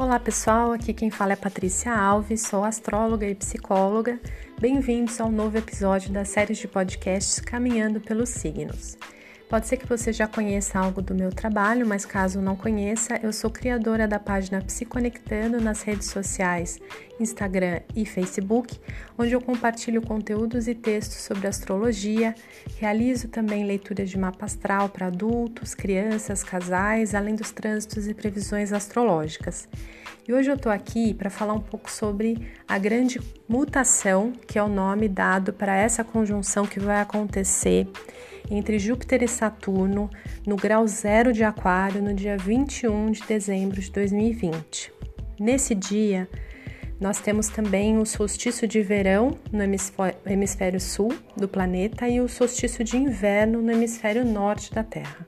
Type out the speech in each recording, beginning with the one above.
Olá pessoal, aqui quem fala é Patrícia Alves, sou astróloga e psicóloga. Bem-vindos ao novo episódio da série de podcasts Caminhando pelos Signos. Pode ser que você já conheça algo do meu trabalho, mas caso não conheça, eu sou criadora da página Psiconectando nas redes sociais, Instagram e Facebook, onde eu compartilho conteúdos e textos sobre astrologia, realizo também leituras de mapa astral para adultos, crianças, casais, além dos trânsitos e previsões astrológicas. E hoje eu estou aqui para falar um pouco sobre a grande mutação, que é o nome dado para essa conjunção que vai acontecer entre Júpiter e Saturno no grau zero de Aquário no dia 21 de dezembro de 2020. Nesse dia, nós temos também o solstício de verão no hemisfério sul do planeta e o solstício de inverno no hemisfério norte da Terra.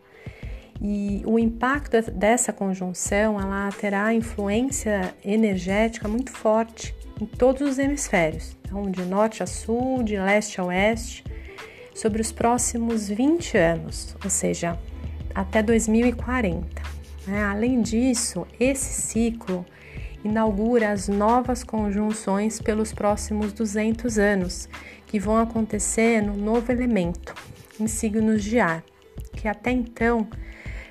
E o impacto dessa conjunção ela terá influência energética muito forte em todos os hemisférios, então de norte a sul, de leste a oeste, sobre os próximos 20 anos, ou seja, até 2040. Né? Além disso, esse ciclo inaugura as novas conjunções pelos próximos 200 anos, que vão acontecer no novo elemento, em signos de ar, que até então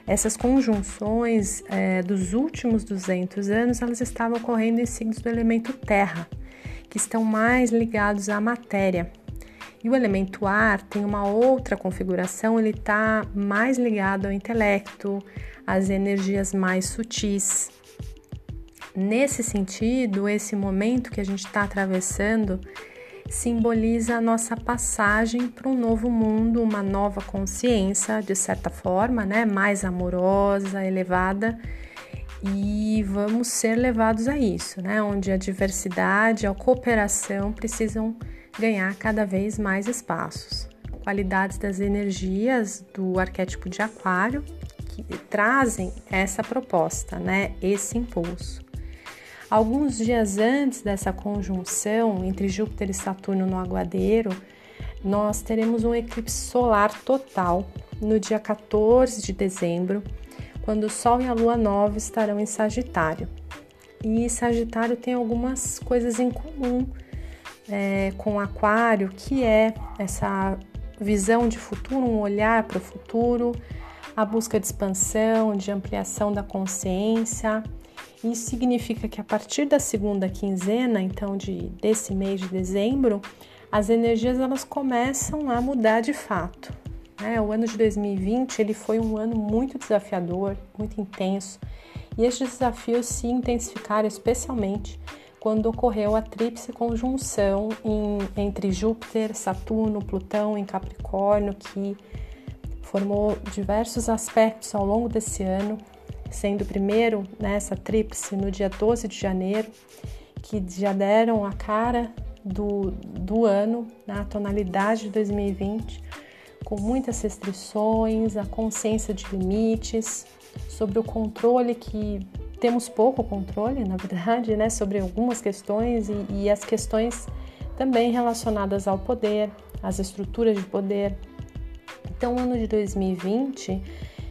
essas conjunções é, dos últimos 200 anos elas estavam ocorrendo em signos do elemento terra, que estão mais ligados à matéria, e o elemento ar tem uma outra configuração, ele está mais ligado ao intelecto, às energias mais sutis. Nesse sentido, esse momento que a gente está atravessando simboliza a nossa passagem para um novo mundo, uma nova consciência, de certa forma, né, mais amorosa, elevada, e vamos ser levados a isso, né, onde a diversidade, a cooperação precisam ganhar cada vez mais espaços. Qualidades das energias do arquétipo de Aquário que trazem essa proposta, né? Esse impulso. Alguns dias antes dessa conjunção entre Júpiter e Saturno no Aguadeiro, nós teremos um eclipse solar total no dia 14 de dezembro, quando o Sol e a Lua nova estarão em Sagitário. E Sagitário tem algumas coisas em comum é, com Aquário, que é essa visão de futuro, um olhar para o futuro, a busca de expansão, de ampliação da consciência. Isso significa que a partir da segunda quinzena, então de desse mês de dezembro, as energias elas começam a mudar de fato. Né? O ano de 2020 ele foi um ano muito desafiador, muito intenso, e estes desafios se intensificaram especialmente quando ocorreu a tríplice conjunção em, entre Júpiter, Saturno, Plutão em Capricórnio, que formou diversos aspectos ao longo desse ano, sendo o primeiro nessa tríplice no dia 12 de janeiro, que já deram a cara do, do ano, na né, tonalidade de 2020, com muitas restrições, a consciência de limites, sobre o controle que temos pouco controle, na verdade, né, sobre algumas questões e, e as questões também relacionadas ao poder, às estruturas de poder. Então, o ano de 2020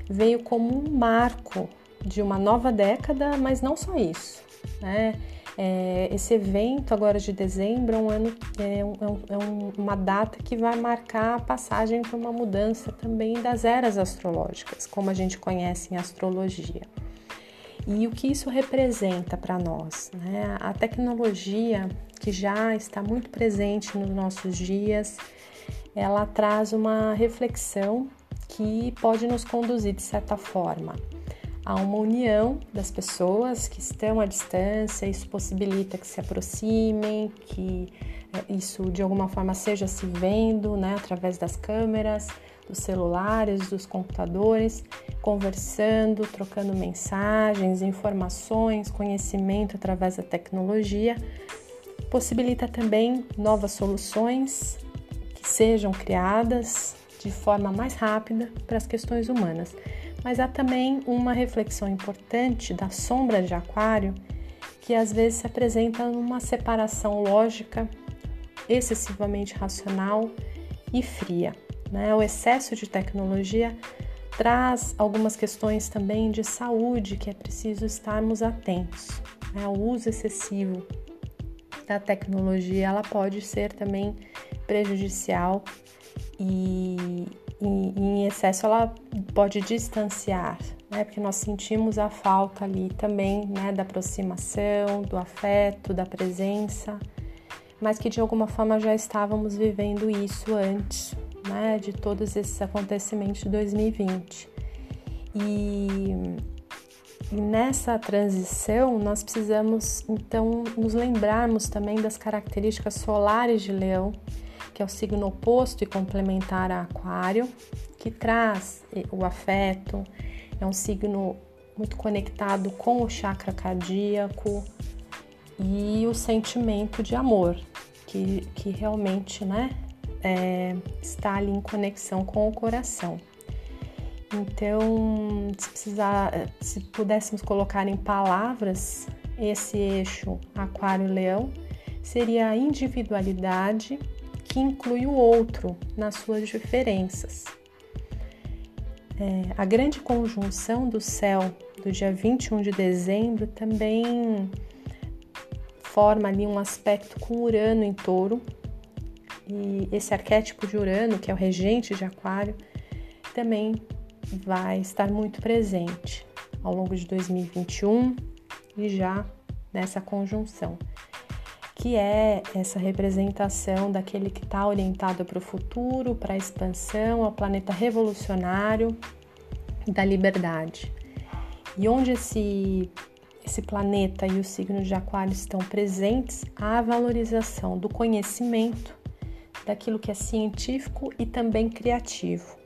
veio como um marco de uma nova década, mas não só isso. Né? É, esse evento agora de dezembro é, um ano, é, é, um, é uma data que vai marcar a passagem para uma mudança também das eras astrológicas, como a gente conhece em astrologia e o que isso representa para nós. Né? A tecnologia que já está muito presente nos nossos dias, ela traz uma reflexão que pode nos conduzir de certa forma a uma união das pessoas que estão à distância, isso possibilita que se aproximem, que é, isso de alguma forma seja se vendo, né, através das câmeras, dos celulares, dos computadores, conversando, trocando mensagens, informações, conhecimento através da tecnologia, possibilita também novas soluções que sejam criadas de forma mais rápida para as questões humanas. Mas há também uma reflexão importante da sombra de Aquário, que às vezes se apresenta numa separação lógica, excessivamente racional e fria. Né? O excesso de tecnologia traz algumas questões também de saúde que é preciso estarmos atentos. né, o uso excessivo da tecnologia, ela pode ser também prejudicial e, e em excesso ela pode distanciar, né? Porque nós sentimos a falta ali também, né, da aproximação, do afeto, da presença, mas que de alguma forma já estávamos vivendo isso antes, né, de todos esses acontecimentos de 2020. E e nessa transição, nós precisamos então nos lembrarmos também das características solares de Leão, que é o signo oposto e complementar a Aquário, que traz o afeto, é um signo muito conectado com o chakra cardíaco e o sentimento de amor, que, que realmente né, é, está ali em conexão com o coração. Então, se, precisar, se pudéssemos colocar em palavras esse eixo Aquário-Leão, seria a individualidade que inclui o outro nas suas diferenças. É, a grande conjunção do céu do dia 21 de dezembro também forma ali um aspecto com Urano em touro. E esse arquétipo de Urano, que é o regente de Aquário, também vai estar muito presente ao longo de 2021 e já nessa conjunção, que é essa representação daquele que está orientado para o futuro, para a expansão, ao planeta revolucionário da liberdade. E onde esse, esse planeta e o signo de Aquário estão presentes, há a valorização do conhecimento, daquilo que é científico e também criativo.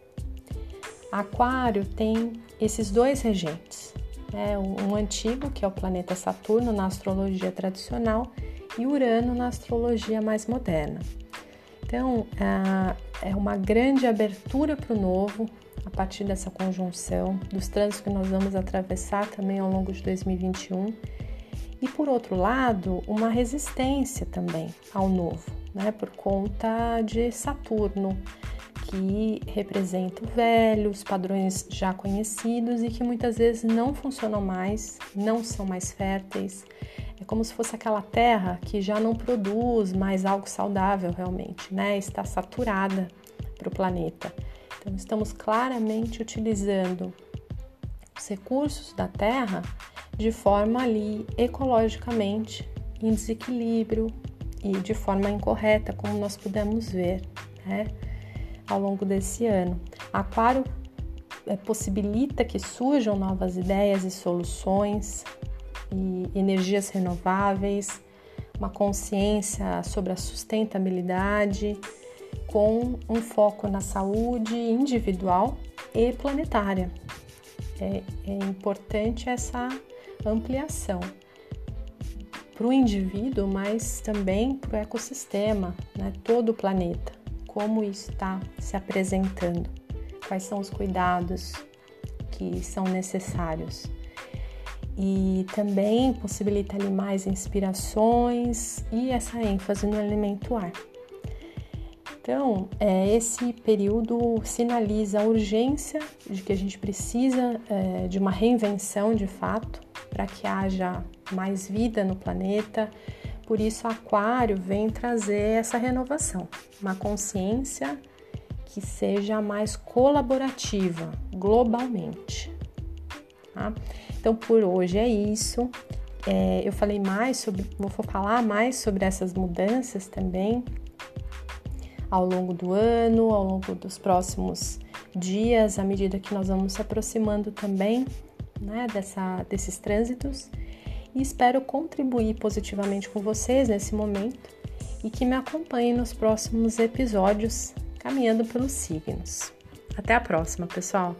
Aquário tem esses dois regentes, né? um antigo, que é o planeta Saturno na astrologia tradicional, e Urano na astrologia mais moderna. Então, é uma grande abertura para o novo a partir dessa conjunção, dos trânsitos que nós vamos atravessar também ao longo de 2021. E por outro lado, uma resistência também ao novo, né? Por conta de Saturno, que representam velhos, padrões já conhecidos e que muitas vezes não funcionam mais, não são mais férteis. É como se fosse aquela terra que já não produz mais algo saudável realmente, né? Está saturada para o planeta. Então, estamos claramente utilizando os recursos da terra de forma ali ecologicamente em desequilíbrio e de forma incorreta, como nós pudemos ver, né? ao longo desse ano. Aquário é, possibilita que surjam novas ideias e soluções e energias renováveis, uma consciência sobre a sustentabilidade, com um foco na saúde individual e planetária. É, é importante essa ampliação para o indivíduo, mas também para o ecossistema, né? todo o planeta como isso está se apresentando, quais são os cuidados que são necessários. E também possibilita ali mais inspirações e essa ênfase no elemento ar. Então, é, esse período sinaliza a urgência de que a gente precisa é, de uma reinvenção de fato para que haja mais vida no planeta, por isso, Aquário vem trazer essa renovação, uma consciência que seja mais colaborativa globalmente. Tá? Então, por hoje é isso. É, eu falei mais sobre, vou falar mais sobre essas mudanças também ao longo do ano, ao longo dos próximos dias, à medida que nós vamos se aproximando também né, dessa, desses trânsitos e espero contribuir positivamente com vocês nesse momento e que me acompanhem nos próximos episódios caminhando pelos signos. Até a próxima, pessoal!